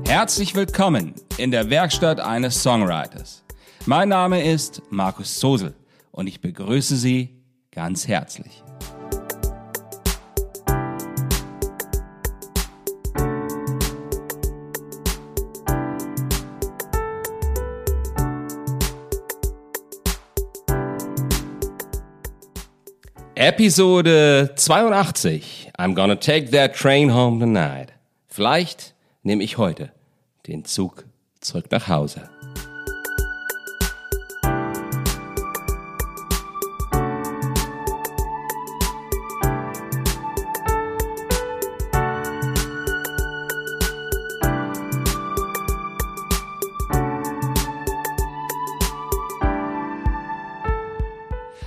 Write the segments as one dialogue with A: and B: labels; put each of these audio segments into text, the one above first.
A: Herzlich willkommen in der Werkstatt eines Songwriters. Mein Name ist Markus Sosel und ich begrüße Sie ganz herzlich. Episode 82. I'm gonna take that train home tonight. Vielleicht nehme ich heute den Zug zurück nach Hause.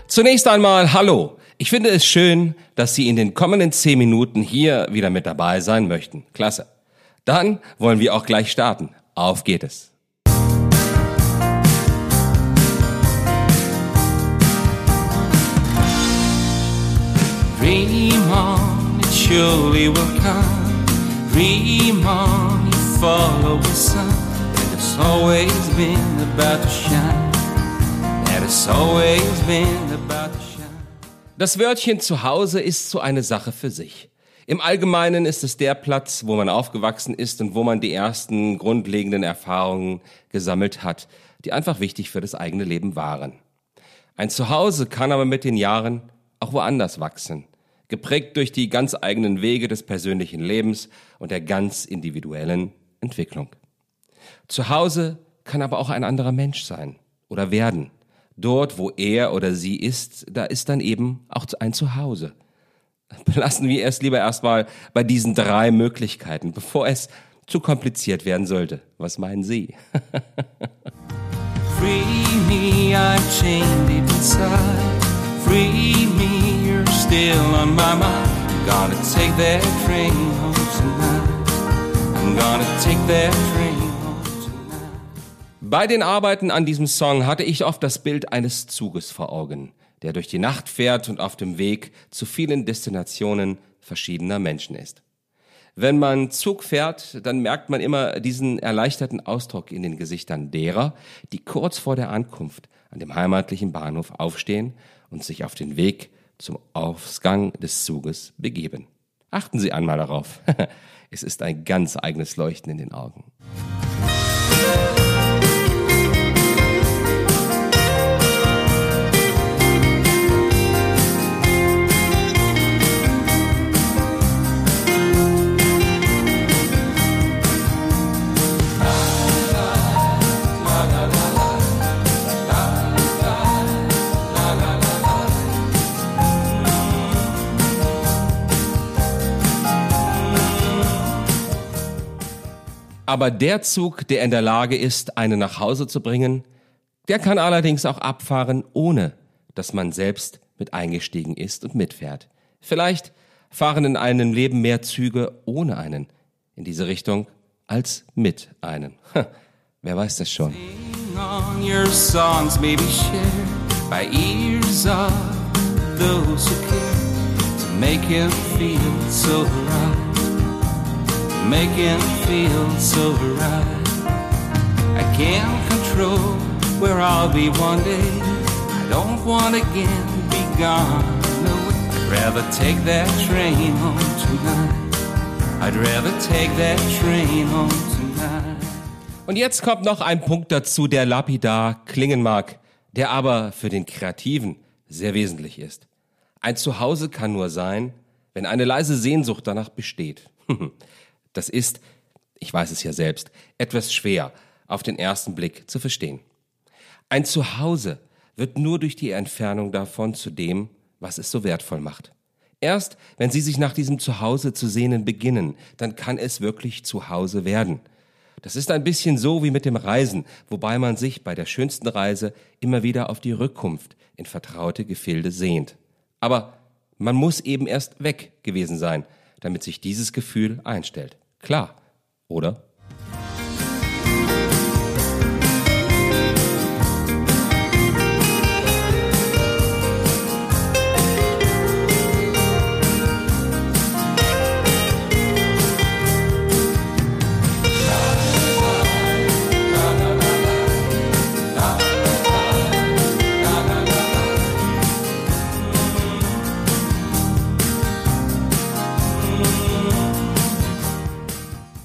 A: Zunächst einmal Hallo. Ich finde es schön, dass Sie in den kommenden zehn Minuten hier wieder mit dabei sein möchten. Klasse. Dann wollen wir auch gleich starten. Auf geht es. Dream on, it surely will come. Dream on, you follow the sun. And it's always been about to shine. And it's always been about to shine. Das Wörtchen zu Hause ist so eine Sache für sich. Im Allgemeinen ist es der Platz, wo man aufgewachsen ist und wo man die ersten grundlegenden Erfahrungen gesammelt hat, die einfach wichtig für das eigene Leben waren. Ein Zuhause kann aber mit den Jahren auch woanders wachsen, geprägt durch die ganz eigenen Wege des persönlichen Lebens und der ganz individuellen Entwicklung. Zuhause kann aber auch ein anderer Mensch sein oder werden. Dort, wo er oder sie ist, da ist dann eben auch ein Zuhause. Belassen wir es lieber erstmal bei diesen drei Möglichkeiten, bevor es zu kompliziert werden sollte. Was meinen Sie? Free me, I'm chained deep inside. Free me, you're still on my mind. Gonna take that train home tonight. I'm gonna take that train. Bei den Arbeiten an diesem Song hatte ich oft das Bild eines Zuges vor Augen der durch die Nacht fährt und auf dem Weg zu vielen Destinationen verschiedener Menschen ist. Wenn man Zug fährt, dann merkt man immer diesen erleichterten Ausdruck in den Gesichtern derer, die kurz vor der Ankunft an dem heimatlichen Bahnhof aufstehen und sich auf den Weg zum Ausgang des Zuges begeben. Achten Sie einmal darauf. es ist ein ganz eigenes Leuchten in den Augen. Aber der Zug, der in der Lage ist, einen nach Hause zu bringen, der kann allerdings auch abfahren, ohne dass man selbst mit eingestiegen ist und mitfährt. Vielleicht fahren in einem Leben mehr Züge ohne einen in diese Richtung als mit einen. Wer weiß das schon? make make him feel so right. I can't control where I'll be one day. I don't want again be gone. No, I'd rather take that train home tonight. I'd rather take that train home tonight. Und jetzt kommt noch ein Punkt dazu, der lapidar klingen mag, der aber für den Kreativen sehr wesentlich ist. Ein Zuhause kann nur sein, wenn eine leise Sehnsucht danach besteht. Das ist, ich weiß es ja selbst, etwas schwer auf den ersten Blick zu verstehen. Ein Zuhause wird nur durch die Entfernung davon zu dem, was es so wertvoll macht. Erst wenn Sie sich nach diesem Zuhause zu sehnen beginnen, dann kann es wirklich Zuhause werden. Das ist ein bisschen so wie mit dem Reisen, wobei man sich bei der schönsten Reise immer wieder auf die Rückkunft in vertraute Gefilde sehnt. Aber man muss eben erst weg gewesen sein, damit sich dieses Gefühl einstellt. Klar, oder?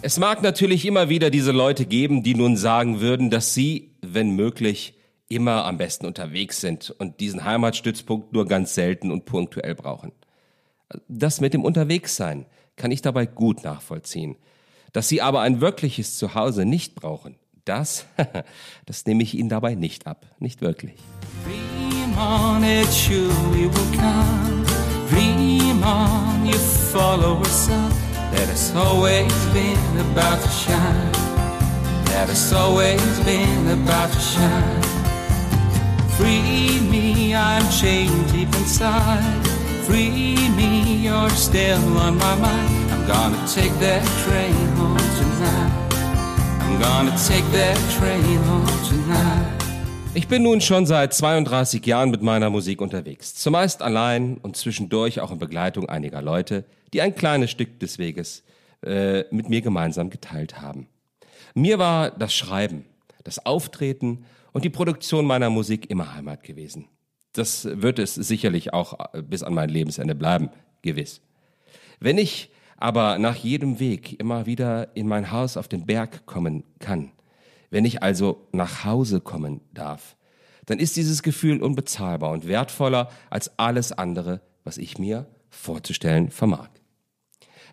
A: Es mag natürlich immer wieder diese Leute geben, die nun sagen würden, dass sie, wenn möglich, immer am besten unterwegs sind und diesen Heimatstützpunkt nur ganz selten und punktuell brauchen. Das mit dem Unterwegssein kann ich dabei gut nachvollziehen. Dass sie aber ein wirkliches Zuhause nicht brauchen, das, das nehme ich ihnen dabei nicht ab. Nicht wirklich. Dream on, it. That has always been about to shine. That has always been about to shine. Free me, I'm chained deep inside. Free me, you're still on my mind. I'm gonna take that train home tonight. I'm gonna take that train home tonight. Ich bin nun schon seit 32 Jahren mit meiner Musik unterwegs. Zumeist allein und zwischendurch auch in Begleitung einiger Leute, die ein kleines Stück des Weges äh, mit mir gemeinsam geteilt haben. Mir war das Schreiben, das Auftreten und die Produktion meiner Musik immer Heimat gewesen. Das wird es sicherlich auch äh, bis an mein Lebensende bleiben, gewiss. Wenn ich aber nach jedem Weg immer wieder in mein Haus auf den Berg kommen kann, wenn ich also nach Hause kommen darf, dann ist dieses Gefühl unbezahlbar und wertvoller als alles andere, was ich mir vorzustellen vermag.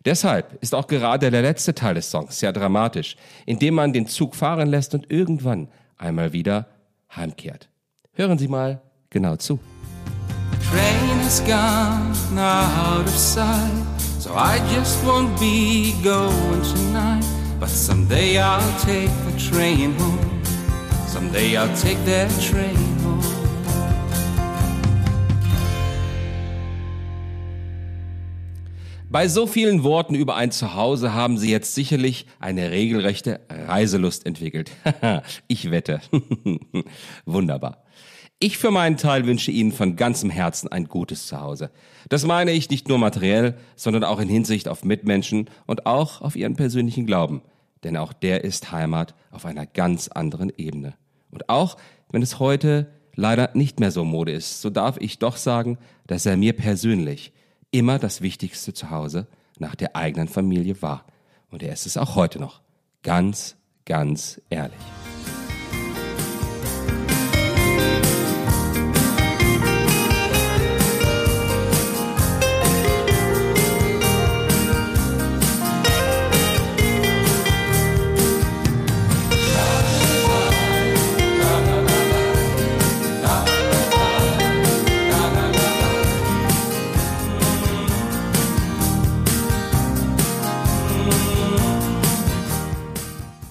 A: Deshalb ist auch gerade der letzte Teil des Songs sehr dramatisch, indem man den Zug fahren lässt und irgendwann einmal wieder heimkehrt. Hören Sie mal genau zu. Train has gone out of sight, so I just won't be going tonight. But someday I'll take the train home. Someday I'll take that train home. Bei so vielen Worten über ein Zuhause haben Sie jetzt sicherlich eine regelrechte Reiselust entwickelt. ich wette. Wunderbar. Ich für meinen Teil wünsche Ihnen von ganzem Herzen ein gutes Zuhause. Das meine ich nicht nur materiell, sondern auch in Hinsicht auf Mitmenschen und auch auf Ihren persönlichen Glauben. Denn auch der ist Heimat auf einer ganz anderen Ebene. Und auch wenn es heute leider nicht mehr so Mode ist, so darf ich doch sagen, dass er mir persönlich immer das Wichtigste zu Hause nach der eigenen Familie war. Und er ist es auch heute noch. Ganz, ganz ehrlich.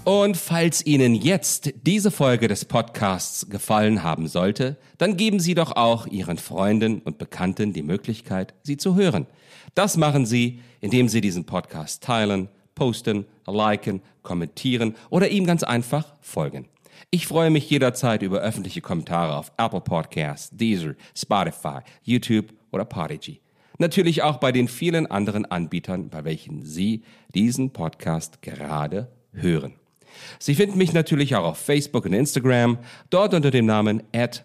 A: Und falls Ihnen jetzt diese Folge des Podcasts gefallen haben sollte, dann geben Sie doch auch Ihren Freunden und Bekannten die Möglichkeit, sie zu hören. Das machen Sie, indem Sie diesen Podcast teilen, posten, liken, kommentieren oder ihm ganz einfach folgen. Ich freue mich jederzeit über öffentliche Kommentare auf Apple Podcasts, Deezer, Spotify, YouTube oder Podigy. Natürlich auch bei den vielen anderen Anbietern, bei welchen Sie diesen Podcast gerade hören. Sie finden mich natürlich auch auf Facebook und Instagram, dort unter dem Namen at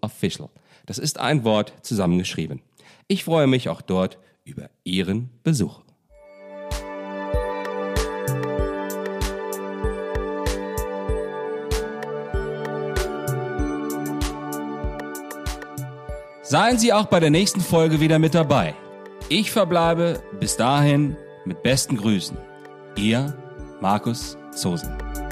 A: Official. Das ist ein Wort zusammengeschrieben. Ich freue mich auch dort über Ihren Besuch. Seien Sie auch bei der nächsten Folge wieder mit dabei. Ich verbleibe bis dahin mit besten Grüßen. Ihr Markus そうですね。